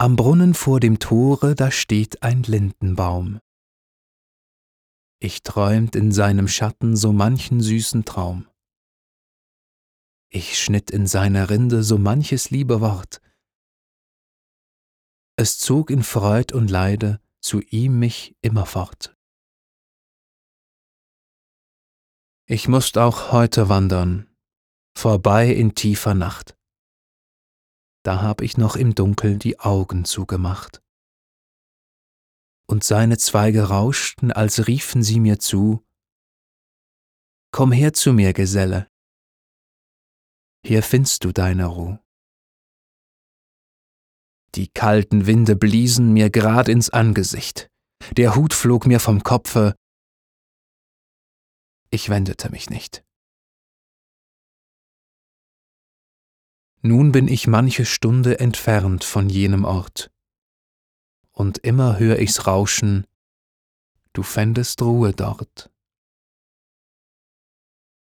Am Brunnen vor dem Tore, da steht ein Lindenbaum. Ich träumt in seinem Schatten so manchen süßen Traum. Ich schnitt in seiner Rinde so manches liebe Wort. Es zog in Freud und Leide zu ihm mich immerfort. Ich musst auch heute wandern, vorbei in tiefer Nacht. Da hab ich noch im Dunkel die Augen zugemacht. Und seine Zweige rauschten, als riefen sie mir zu, Komm her zu mir, Geselle, hier findst du deine Ruh. Die kalten Winde bliesen mir grad ins Angesicht, der Hut flog mir vom Kopfe, ich wendete mich nicht. Nun bin ich manche Stunde entfernt von jenem Ort, und immer hör ich's rauschen, du fändest Ruhe dort.